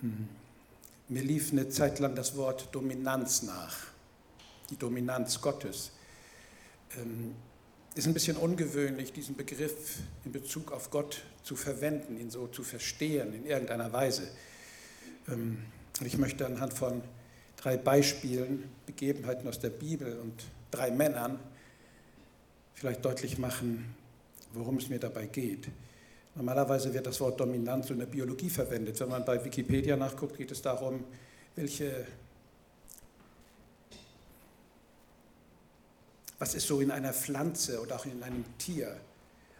Hm. Mir lief eine Zeit lang das Wort Dominanz nach, die Dominanz Gottes. Ähm, ist ein bisschen ungewöhnlich, diesen Begriff in Bezug auf Gott zu verwenden, ihn so zu verstehen in irgendeiner Weise. Ähm, ich möchte anhand von drei Beispielen, Begebenheiten aus der Bibel und drei Männern vielleicht deutlich machen, worum es mir dabei geht. Normalerweise wird das Wort Dominanz in der Biologie verwendet. Wenn man bei Wikipedia nachguckt, geht es darum, welche, was es so in einer Pflanze oder auch in einem Tier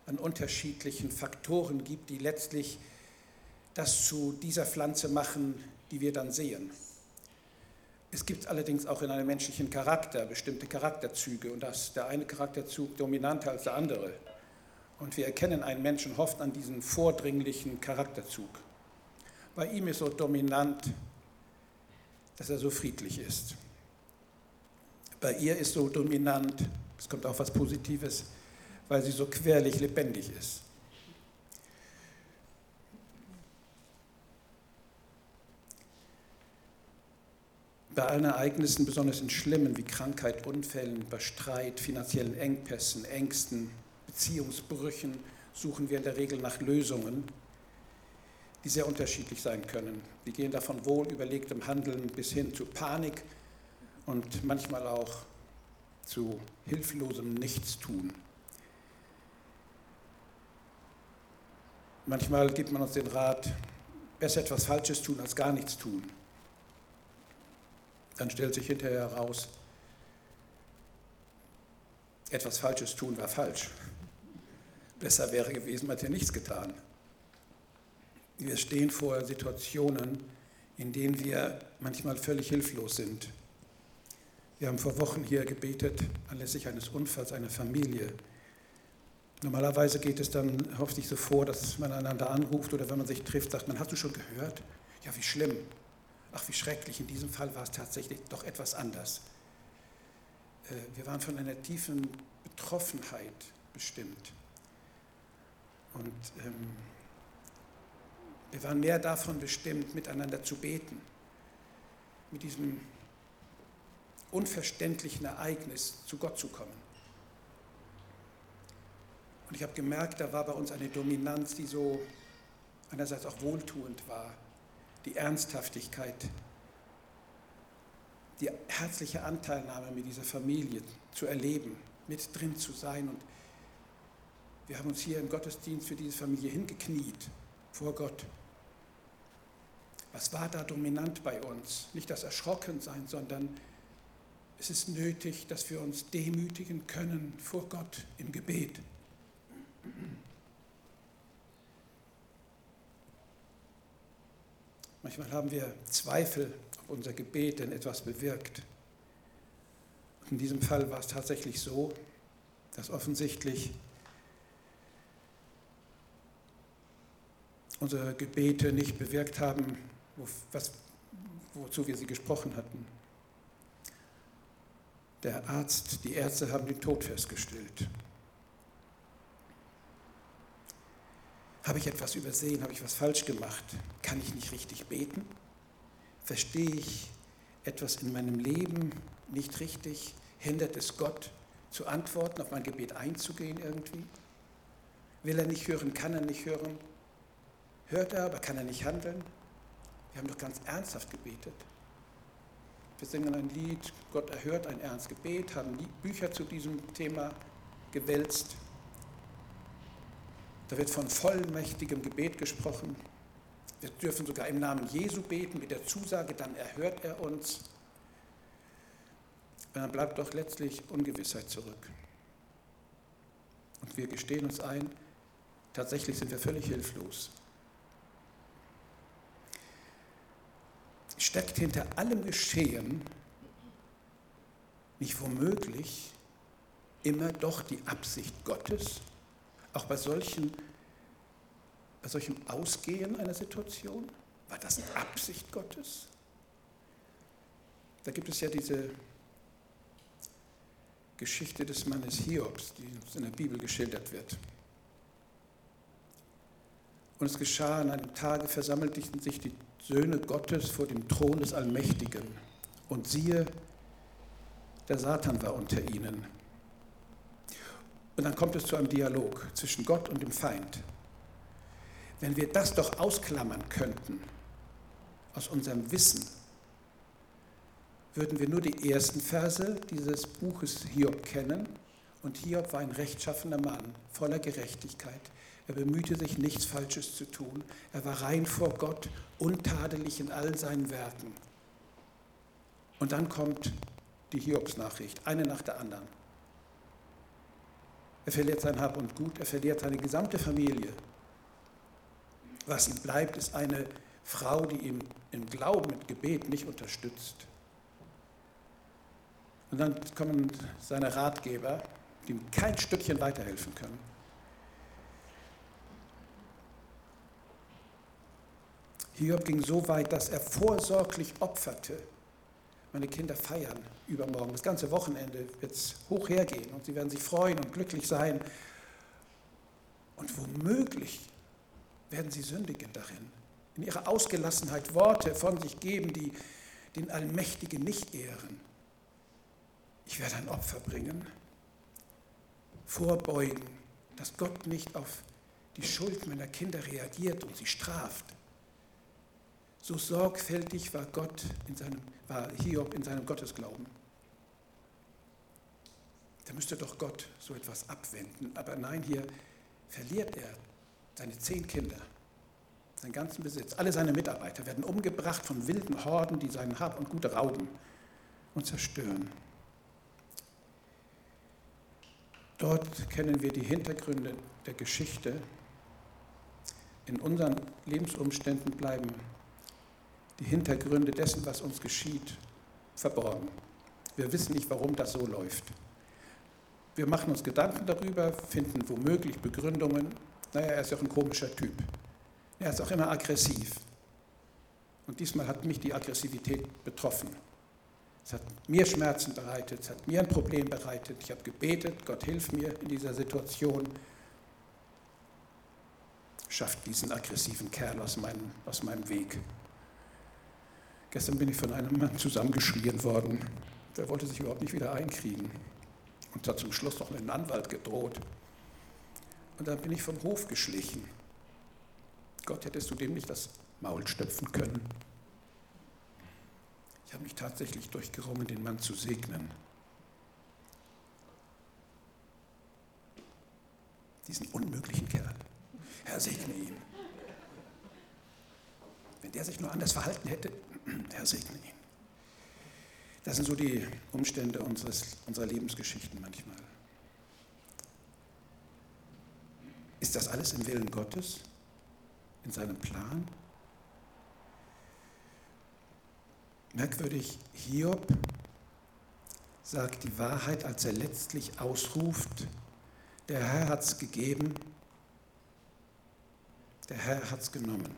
an unterschiedlichen Faktoren gibt, die letztlich das zu dieser Pflanze machen, die wir dann sehen. Es gibt allerdings auch in einem menschlichen Charakter bestimmte Charakterzüge und das der eine Charakterzug dominanter als der andere. Und wir erkennen einen Menschen oft an diesem vordringlichen Charakterzug. Bei ihm ist so dominant, dass er so friedlich ist. Bei ihr ist so dominant, es kommt auch was Positives, weil sie so querlich lebendig ist. bei allen Ereignissen, besonders in schlimmen wie Krankheit, Unfällen, bei Streit, finanziellen Engpässen, Ängsten, Beziehungsbrüchen, suchen wir in der Regel nach Lösungen, die sehr unterschiedlich sein können. Wir gehen davon wohl überlegtem Handeln bis hin zu Panik und manchmal auch zu hilflosem Nichtstun. Manchmal gibt man uns den Rat, besser etwas Falsches tun als gar nichts tun. Dann stellt sich hinterher heraus, etwas Falsches tun war falsch. Besser wäre gewesen, man hätte nichts getan. Wir stehen vor Situationen, in denen wir manchmal völlig hilflos sind. Wir haben vor Wochen hier gebetet, anlässlich eines Unfalls einer Familie. Normalerweise geht es dann hoffentlich so vor, dass man einander anruft oder wenn man sich trifft, sagt man, hast du schon gehört? Ja, wie schlimm. Ach, wie schrecklich, in diesem Fall war es tatsächlich doch etwas anders. Äh, wir waren von einer tiefen Betroffenheit bestimmt. Und ähm, wir waren mehr davon bestimmt, miteinander zu beten, mit diesem unverständlichen Ereignis zu Gott zu kommen. Und ich habe gemerkt, da war bei uns eine Dominanz, die so einerseits auch wohltuend war, die Ernsthaftigkeit, die herzliche Anteilnahme mit dieser Familie zu erleben, mit drin zu sein. Und wir haben uns hier im Gottesdienst für diese Familie hingekniet vor Gott. Was war da dominant bei uns? Nicht das Erschrockensein, sondern es ist nötig, dass wir uns demütigen können vor Gott im Gebet. Manchmal haben wir Zweifel, ob unser Gebet denn etwas bewirkt. Und in diesem Fall war es tatsächlich so, dass offensichtlich unsere Gebete nicht bewirkt haben, was, wozu wir sie gesprochen hatten. Der Arzt, die Ärzte haben den Tod festgestellt. Habe ich etwas übersehen? Habe ich was falsch gemacht? Kann ich nicht richtig beten? Verstehe ich etwas in meinem Leben nicht richtig? Hindert es Gott zu antworten, auf mein Gebet einzugehen irgendwie? Will er nicht hören? Kann er nicht hören? Hört er, aber kann er nicht handeln? Wir haben doch ganz ernsthaft gebetet. Wir singen ein Lied, Gott erhört ein ernst Gebet, haben Bücher zu diesem Thema gewälzt. Da wird von vollmächtigem Gebet gesprochen. Wir dürfen sogar im Namen Jesu beten mit der Zusage, dann erhört er uns. Und dann bleibt doch letztlich Ungewissheit zurück. Und wir gestehen uns ein, tatsächlich sind wir völlig hilflos. Steckt hinter allem Geschehen nicht womöglich immer doch die Absicht Gottes? Auch bei, solchen, bei solchem Ausgehen einer Situation? War das Absicht Gottes? Da gibt es ja diese Geschichte des Mannes Hiobs, die in der Bibel geschildert wird. Und es geschah an einem Tage, versammelten sich die Söhne Gottes vor dem Thron des Allmächtigen. Und siehe, der Satan war unter ihnen. Und dann kommt es zu einem Dialog zwischen Gott und dem Feind. Wenn wir das doch ausklammern könnten aus unserem Wissen, würden wir nur die ersten Verse dieses Buches Hiob kennen. Und Hiob war ein rechtschaffener Mann, voller Gerechtigkeit. Er bemühte sich, nichts Falsches zu tun. Er war rein vor Gott, untadelig in all seinen Werken. Und dann kommt die Hiobsnachricht, eine nach der anderen. Er verliert sein Hab und Gut, er verliert seine gesamte Familie. Was ihm bleibt, ist eine Frau, die ihn im Glauben, mit Gebet nicht unterstützt. Und dann kommen seine Ratgeber, die ihm kein Stückchen weiterhelfen können. Hiob ging so weit, dass er vorsorglich opferte. Meine Kinder feiern übermorgen. Das ganze Wochenende wird es hoch hergehen und sie werden sich freuen und glücklich sein. Und womöglich werden sie sündigen darin, in ihrer Ausgelassenheit Worte von sich geben, die den Allmächtigen nicht ehren. Ich werde ein Opfer bringen, vorbeugen, dass Gott nicht auf die Schuld meiner Kinder reagiert und sie straft. So sorgfältig war Gott in seinem, war Hiob in seinem Gottesglauben. Da müsste doch Gott so etwas abwenden. Aber nein, hier verliert er seine zehn Kinder, seinen ganzen Besitz. Alle seine Mitarbeiter werden umgebracht von wilden Horden, die seinen Hab und Gut rauben und zerstören. Dort kennen wir die Hintergründe der Geschichte. In unseren Lebensumständen bleiben die Hintergründe dessen, was uns geschieht, verborgen. Wir wissen nicht, warum das so läuft. Wir machen uns Gedanken darüber, finden womöglich Begründungen. Naja, er ist auch ein komischer Typ. Er ist auch immer aggressiv. Und diesmal hat mich die Aggressivität betroffen. Es hat mir Schmerzen bereitet, es hat mir ein Problem bereitet. Ich habe gebetet, Gott hilf mir in dieser Situation. Schafft diesen aggressiven Kerl aus meinem, aus meinem Weg. Gestern bin ich von einem Mann zusammengeschrien worden. Der wollte sich überhaupt nicht wieder einkriegen und hat zum Schluss noch mit einem Anwalt gedroht. Und dann bin ich vom Hof geschlichen. Gott, hättest du dem nicht das Maul stöpfen können? Ich habe mich tatsächlich durchgerungen, den Mann zu segnen. Diesen unmöglichen Kerl. Herr, segne ihn. Wenn der sich nur anders verhalten hätte, Herr segne ihn. Das sind so die Umstände unseres, unserer Lebensgeschichten manchmal. Ist das alles im Willen Gottes, in seinem Plan? Merkwürdig, Hiob sagt die Wahrheit, als er letztlich ausruft, der Herr hat es gegeben, der Herr hat es genommen.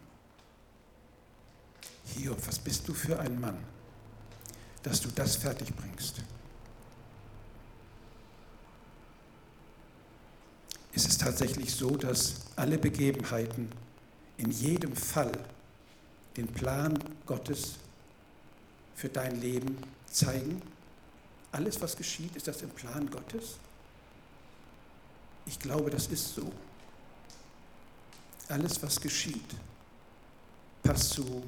Hiob, was bist du für ein Mann, dass du das fertig bringst? Ist es tatsächlich so, dass alle Begebenheiten in jedem Fall den Plan Gottes für dein Leben zeigen? Alles, was geschieht, ist das im Plan Gottes? Ich glaube, das ist so. Alles, was geschieht, passt zu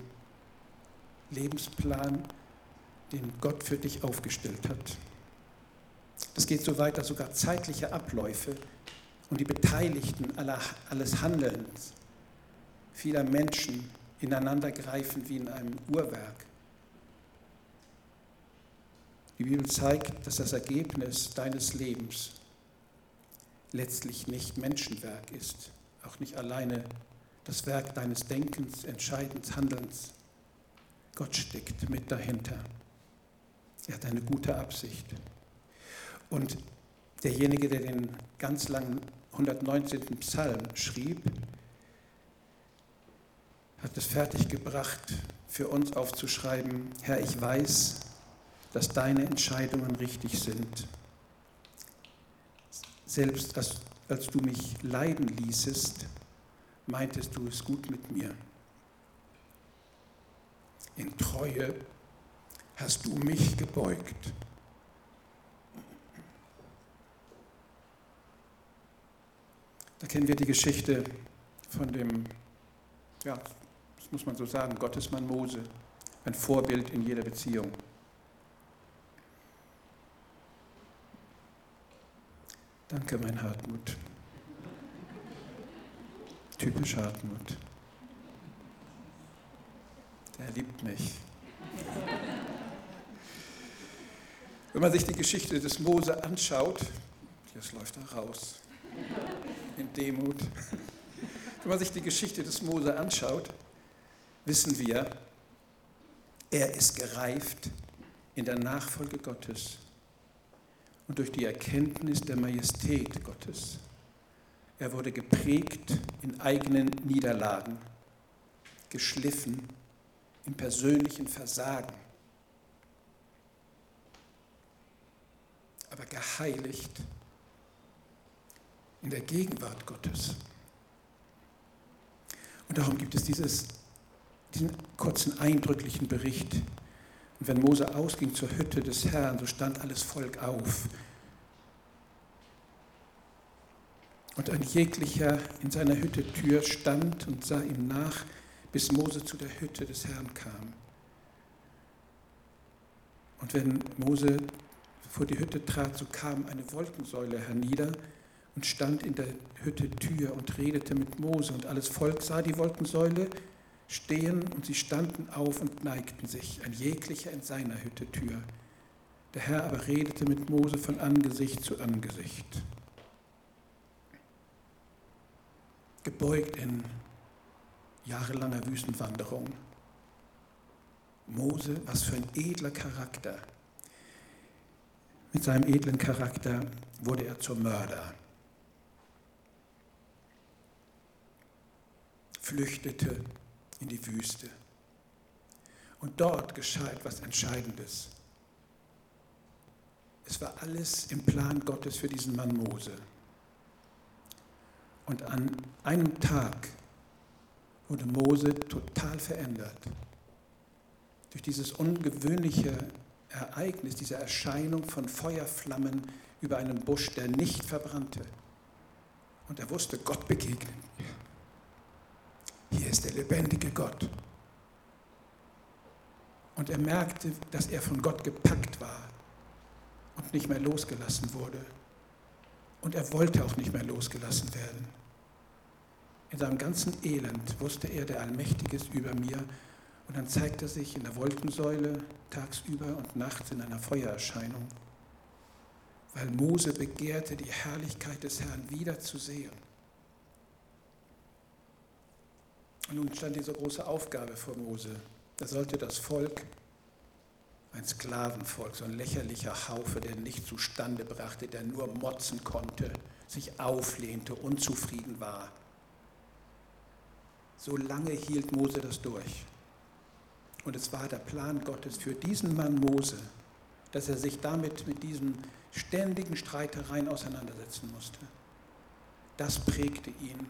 Lebensplan, den Gott für dich aufgestellt hat. Das geht so weit, dass sogar zeitliche Abläufe und die Beteiligten aller, alles Handelns vieler Menschen ineinander greifen wie in einem Uhrwerk. Die Bibel zeigt, dass das Ergebnis deines Lebens letztlich nicht Menschenwerk ist, auch nicht alleine das Werk deines Denkens, Entscheidens, Handelns. Gott steckt mit dahinter. Er hat eine gute Absicht. Und derjenige, der den ganz langen 119. Psalm schrieb, hat es fertiggebracht, für uns aufzuschreiben, Herr, ich weiß, dass deine Entscheidungen richtig sind. Selbst als, als du mich leiden ließest, meintest du es gut mit mir. Treue hast du mich gebeugt. Da kennen wir die Geschichte von dem, ja, das muss man so sagen, Gottesmann Mose, ein Vorbild in jeder Beziehung. Danke, mein Hartmut. Typisch Hartmut. Der liebt mich. Wenn man sich die Geschichte des Mose anschaut, jetzt läuft er raus, in Demut. Wenn man sich die Geschichte des Mose anschaut, wissen wir, er ist gereift in der Nachfolge Gottes und durch die Erkenntnis der Majestät Gottes. Er wurde geprägt in eigenen Niederlagen, geschliffen im persönlichen Versagen, aber geheiligt in der Gegenwart Gottes. Und darum gibt es dieses, diesen kurzen, eindrücklichen Bericht. Und wenn Mose ausging zur Hütte des Herrn, so stand alles Volk auf. Und ein jeglicher in seiner Hütte Tür stand und sah ihm nach, bis Mose zu der Hütte des Herrn kam. Und wenn Mose vor die Hütte trat, so kam eine Wolkensäule hernieder und stand in der Hütte Tür und redete mit Mose. Und alles Volk sah die Wolkensäule stehen und sie standen auf und neigten sich, ein jeglicher in seiner Hütte Tür. Der Herr aber redete mit Mose von Angesicht zu Angesicht. Gebeugt in jahrelanger Wüstenwanderung. Mose, was für ein edler Charakter. Mit seinem edlen Charakter wurde er zum Mörder. flüchtete in die Wüste. Und dort geschah etwas Entscheidendes. Es war alles im Plan Gottes für diesen Mann Mose. Und an einem Tag wurde Mose total verändert. Durch dieses ungewöhnliche Ereignis, diese Erscheinung von Feuerflammen über einem Busch, der nicht verbrannte. Und er wusste, Gott begegnet mir. Hier ist der lebendige Gott. Und er merkte, dass er von Gott gepackt war und nicht mehr losgelassen wurde. Und er wollte auch nicht mehr losgelassen werden. In seinem ganzen Elend wusste er, der Allmächtige ist über mir. Und dann zeigt er sich in der Wolkensäule tagsüber und nachts in einer Feuererscheinung, weil Mose begehrte, die Herrlichkeit des Herrn wiederzusehen. Und nun stand diese große Aufgabe vor Mose. Er sollte das Volk, ein Sklavenvolk, so ein lächerlicher Haufe, der nicht zustande brachte, der nur motzen konnte, sich auflehnte, unzufrieden war. So lange hielt Mose das durch. Und es war der Plan Gottes für diesen Mann Mose, dass er sich damit mit diesen ständigen Streitereien auseinandersetzen musste. Das prägte ihn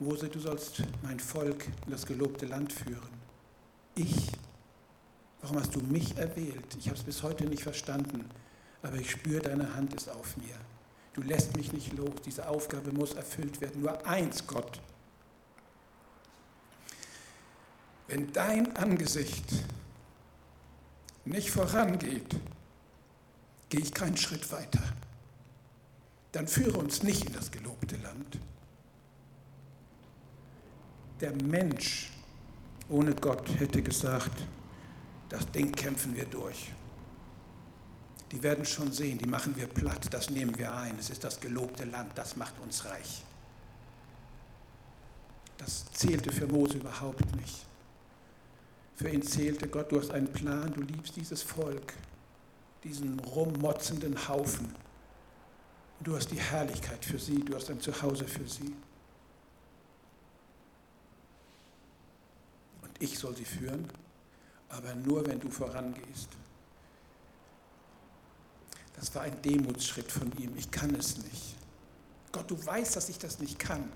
Mose, du sollst mein Volk in das gelobte Land führen. Ich? Warum hast du mich erwählt? Ich habe es bis heute nicht verstanden, aber ich spüre, deine Hand ist auf mir. Du lässt mich nicht los. Diese Aufgabe muss erfüllt werden. Nur eins, Gott. Wenn dein Angesicht nicht vorangeht, gehe ich keinen Schritt weiter. Dann führe uns nicht in das gelobte Land der Mensch ohne Gott hätte gesagt, das Ding kämpfen wir durch. Die werden schon sehen, die machen wir platt, das nehmen wir ein. Es ist das gelobte Land, das macht uns reich. Das zählte für Mose überhaupt nicht. Für ihn zählte Gott, du hast einen Plan, du liebst dieses Volk, diesen rummotzenden Haufen. Du hast die Herrlichkeit für sie, du hast ein Zuhause für sie. ich soll sie führen, aber nur wenn du vorangehst. Das war ein Demutsschritt von ihm. Ich kann es nicht. Gott, du weißt, dass ich das nicht kann.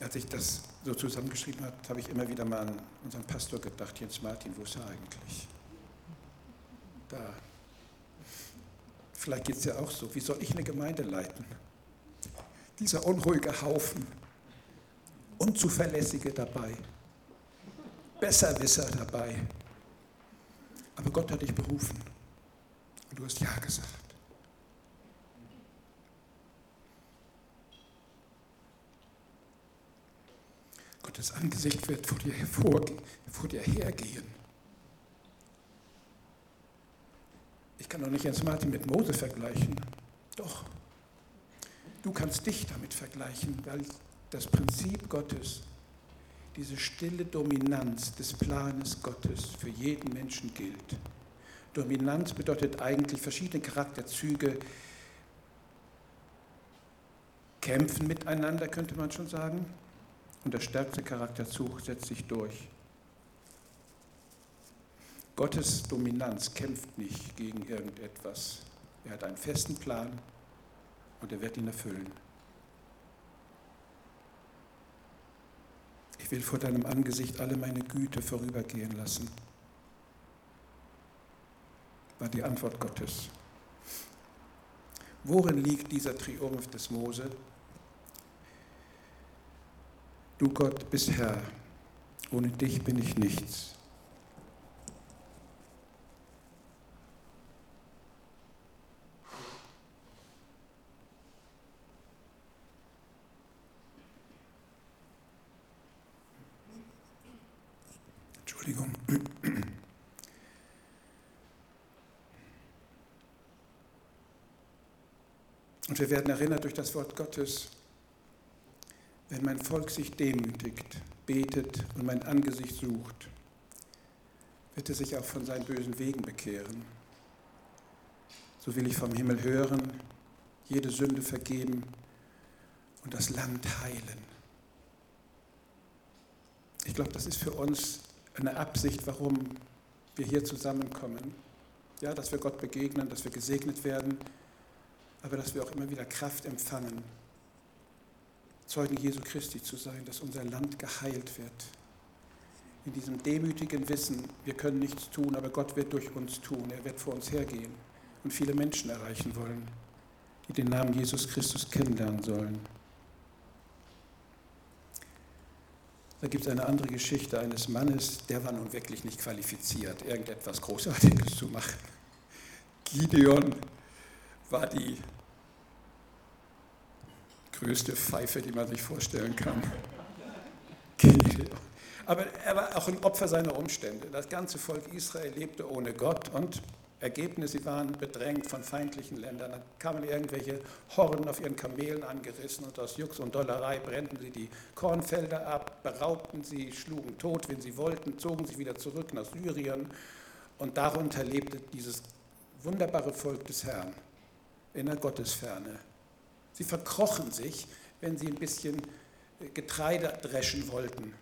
Als ich das so zusammengeschrieben habe, habe ich immer wieder mal an unseren Pastor gedacht, Jens Martin, wo ist er eigentlich? Da. Vielleicht geht es ja auch so. Wie soll ich eine Gemeinde leiten? Dieser unruhige Haufen, Unzuverlässige dabei, Besserwisser dabei. Aber Gott hat dich berufen und du hast Ja gesagt. Gottes Angesicht wird vor dir, hervor, vor dir hergehen. Ich kann doch nicht Jens Martin mit Mose vergleichen. Doch. Du kannst dich damit vergleichen, weil das Prinzip Gottes, diese stille Dominanz des Planes Gottes für jeden Menschen gilt. Dominanz bedeutet eigentlich verschiedene Charakterzüge, kämpfen miteinander, könnte man schon sagen. Und der stärkste Charakterzug setzt sich durch. Gottes Dominanz kämpft nicht gegen irgendetwas. Er hat einen festen Plan und er wird ihn erfüllen. Ich will vor deinem Angesicht alle meine Güte vorübergehen lassen, war die Antwort Gottes. Worin liegt dieser Triumph des Mose? Du Gott bist Herr, ohne dich bin ich nichts. Entschuldigung. Und wir werden erinnert durch das Wort Gottes, wenn mein Volk sich demütigt, betet und mein Angesicht sucht, wird es sich auch von seinen bösen Wegen bekehren. So will ich vom Himmel hören, jede Sünde vergeben und das Land heilen. Ich glaube, das ist für uns eine Absicht, warum wir hier zusammenkommen. Ja, dass wir Gott begegnen, dass wir gesegnet werden, aber dass wir auch immer wieder Kraft empfangen, Zeugen Jesu Christi zu sein, dass unser Land geheilt wird. In diesem demütigen Wissen, wir können nichts tun, aber Gott wird durch uns tun. Er wird vor uns hergehen und viele Menschen erreichen wollen, die den Namen Jesus Christus kennenlernen sollen. Da gibt es eine andere Geschichte eines Mannes, der war nun wirklich nicht qualifiziert, irgendetwas Großartiges zu machen. Gideon war die größte Pfeife, die man sich vorstellen kann. Aber er war auch ein Opfer seiner Umstände. Das ganze Volk Israel lebte ohne Gott und Ergebnis, sie waren bedrängt von feindlichen Ländern. Da kamen irgendwelche Horden auf ihren Kamelen angerissen und aus Jux und Dollerei brennten sie die Kornfelder ab, beraubten sie, schlugen tot, wenn sie wollten, zogen sie wieder zurück nach Syrien. Und darunter lebte dieses wunderbare Volk des Herrn in der Gottesferne. Sie verkrochen sich, wenn sie ein bisschen Getreide dreschen wollten.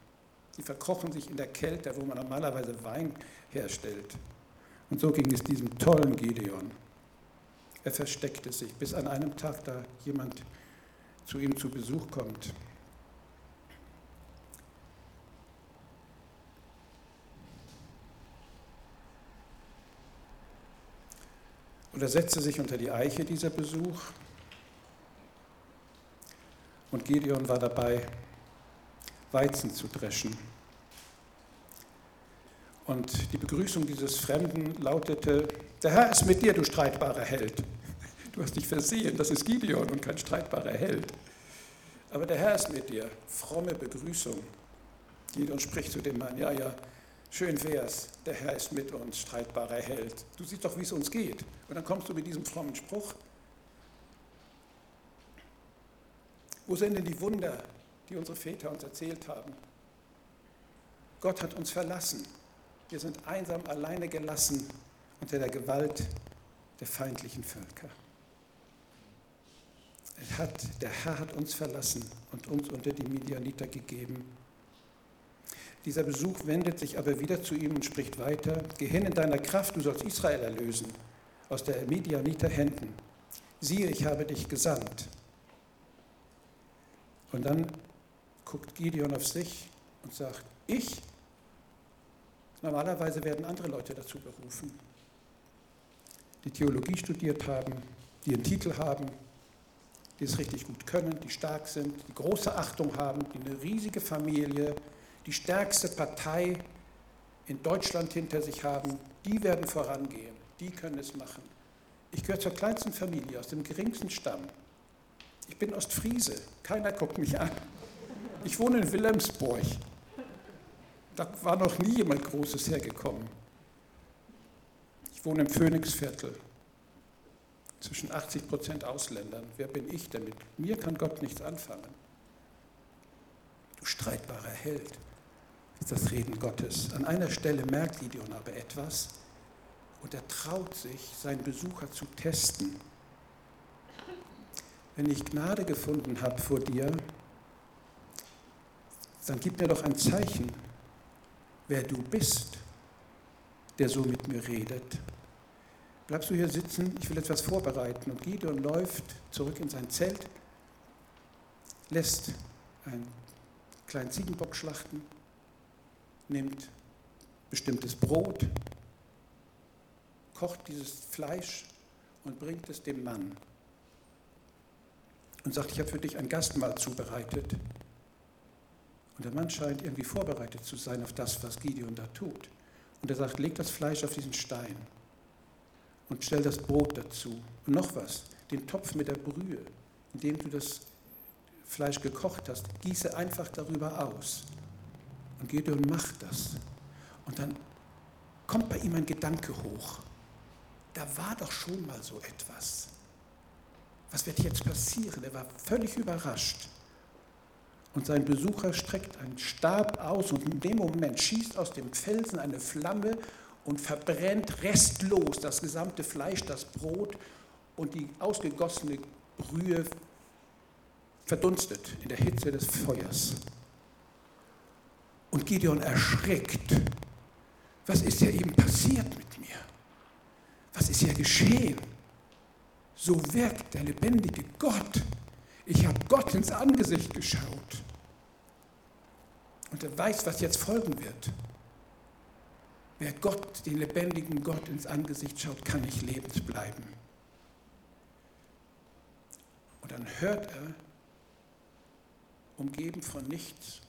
Sie verkrochen sich in der Kälte, wo man normalerweise Wein herstellt. Und so ging es diesem tollen Gideon. Er versteckte sich, bis an einem Tag da jemand zu ihm zu Besuch kommt. Und er setzte sich unter die Eiche, dieser Besuch, und Gideon war dabei, Weizen zu dreschen. Und die Begrüßung dieses Fremden lautete, der Herr ist mit dir, du streitbarer Held. Du hast dich versehen, das ist Gideon und kein streitbarer Held. Aber der Herr ist mit dir, fromme Begrüßung. Gideon spricht zu dem Mann, ja, ja, schön wär's, der Herr ist mit uns, streitbarer Held. Du siehst doch, wie es uns geht. Und dann kommst du mit diesem frommen Spruch. Wo sind denn die Wunder, die unsere Väter uns erzählt haben? Gott hat uns verlassen. Wir sind einsam, alleine gelassen unter der Gewalt der feindlichen Völker. Hat, der Herr hat uns verlassen und uns unter die Midianiter gegeben. Dieser Besuch wendet sich aber wieder zu ihm und spricht weiter, Geh hin in deiner Kraft, du sollst Israel erlösen aus der Midianiter Händen. Siehe, ich habe dich gesandt. Und dann guckt Gideon auf sich und sagt, ich? Normalerweise werden andere Leute dazu berufen, die Theologie studiert haben, die einen Titel haben, die es richtig gut können, die stark sind, die große Achtung haben, die eine riesige Familie, die stärkste Partei in Deutschland hinter sich haben, die werden vorangehen, die können es machen. Ich gehöre zur kleinsten Familie, aus dem geringsten Stamm. Ich bin Ostfriese, keiner guckt mich an. Ich wohne in Wilhelmsburg. Da war noch nie jemand Großes hergekommen. Ich wohne im Phoenixviertel zwischen 80 Prozent Ausländern. Wer bin ich damit? Mir kann Gott nichts anfangen. Du streitbarer Held, ist das Reden Gottes. An einer Stelle merkt Gideon aber etwas und er traut sich, seinen Besucher zu testen. Wenn ich Gnade gefunden habe vor dir, dann gib mir doch ein Zeichen, wer du bist, der so mit mir redet. Bleibst du hier sitzen, ich will etwas vorbereiten. Und Gideon läuft zurück in sein Zelt, lässt einen kleinen Ziegenbock schlachten, nimmt bestimmtes Brot, kocht dieses Fleisch und bringt es dem Mann und sagt, ich habe für dich ein Gastmahl zubereitet. Und der Mann scheint irgendwie vorbereitet zu sein auf das, was Gideon da tut. Und er sagt, leg das Fleisch auf diesen Stein und stell das Brot dazu. Und noch was, den Topf mit der Brühe, in dem du das Fleisch gekocht hast, gieße einfach darüber aus. Und Gideon macht das. Und dann kommt bei ihm ein Gedanke hoch. Da war doch schon mal so etwas. Was wird jetzt passieren? Er war völlig überrascht. Und sein Besucher streckt einen Stab aus und in dem Moment schießt aus dem Felsen eine Flamme und verbrennt restlos das gesamte Fleisch, das Brot und die ausgegossene Brühe verdunstet in der Hitze des Feuers. Und Gideon erschrickt. Was ist ja eben passiert mit mir? Was ist ja geschehen? So wirkt der lebendige Gott. Ich habe Gott ins Angesicht geschaut. Und er weiß, was jetzt folgen wird. Wer Gott, den lebendigen Gott ins Angesicht schaut, kann nicht lebend bleiben. Und dann hört er, umgeben von nichts,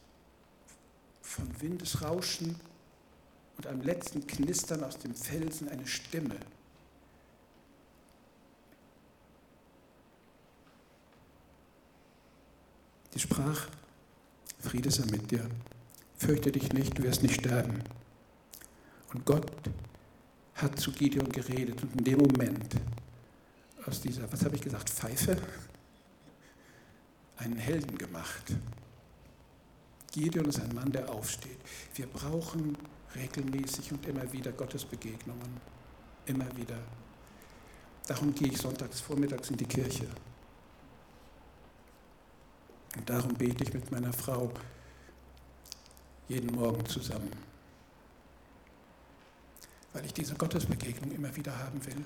von Windesrauschen und einem letzten Knistern aus dem Felsen eine Stimme. Die sprach, Friede sei mit dir, fürchte dich nicht, du wirst nicht sterben. Und Gott hat zu Gideon geredet und in dem Moment aus dieser, was habe ich gesagt, Pfeife, einen Helden gemacht. Gideon ist ein Mann, der aufsteht. Wir brauchen regelmäßig und immer wieder Gottes Begegnungen. Immer wieder. Darum gehe ich sonntags vormittags in die Kirche. Und darum bete ich mit meiner Frau jeden Morgen zusammen weil ich diese Gottesbegegnung immer wieder haben will,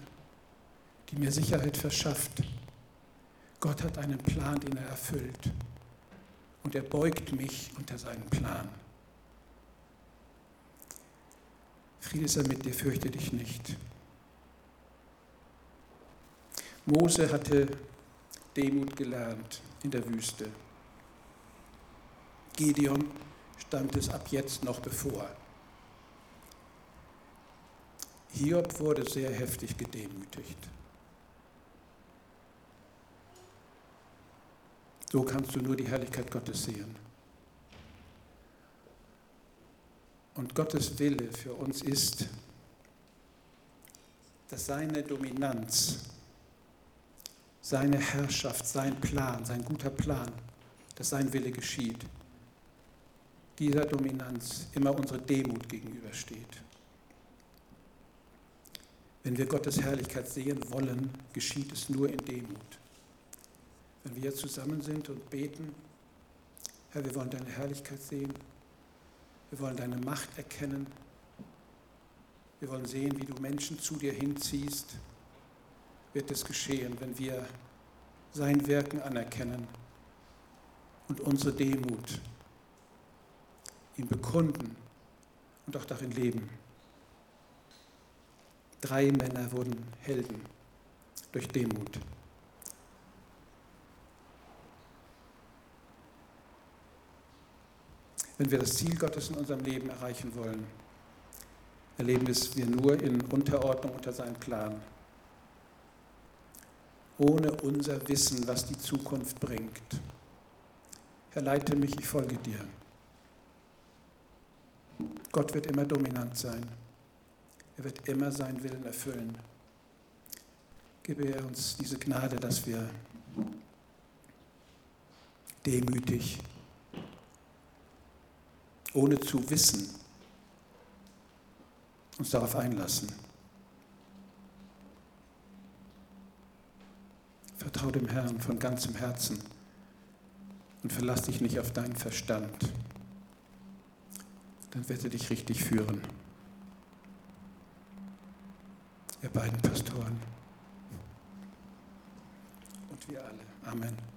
die mir Sicherheit verschafft. Gott hat einen Plan, den er erfüllt. Und er beugt mich unter seinen Plan. Friede sei mit dir, fürchte dich nicht. Mose hatte Demut gelernt in der Wüste. Gideon stand es ab jetzt noch bevor. Hiob wurde sehr heftig gedemütigt. So kannst du nur die Herrlichkeit Gottes sehen. Und Gottes Wille für uns ist, dass seine Dominanz, seine Herrschaft, sein Plan, sein guter Plan, dass sein Wille geschieht, dieser Dominanz immer unsere Demut gegenübersteht. Wenn wir Gottes Herrlichkeit sehen wollen, geschieht es nur in Demut. Wenn wir zusammen sind und beten, Herr, wir wollen deine Herrlichkeit sehen, wir wollen deine Macht erkennen, wir wollen sehen, wie du Menschen zu dir hinziehst, wird es geschehen, wenn wir sein Wirken anerkennen und unsere Demut ihn bekunden und auch darin leben. Drei Männer wurden Helden durch Demut. Wenn wir das Ziel Gottes in unserem Leben erreichen wollen, erleben es wir nur in Unterordnung unter seinen Plan. Ohne unser Wissen, was die Zukunft bringt. Herr, leite mich, ich folge dir. Gott wird immer dominant sein. Er wird immer seinen Willen erfüllen. Gebe er uns diese Gnade, dass wir demütig ohne zu wissen, uns darauf einlassen. Vertrau dem Herrn von ganzem Herzen und verlass dich nicht auf deinen Verstand. Dann wird er dich richtig führen. Ihr beiden Pastoren und wir alle. Amen.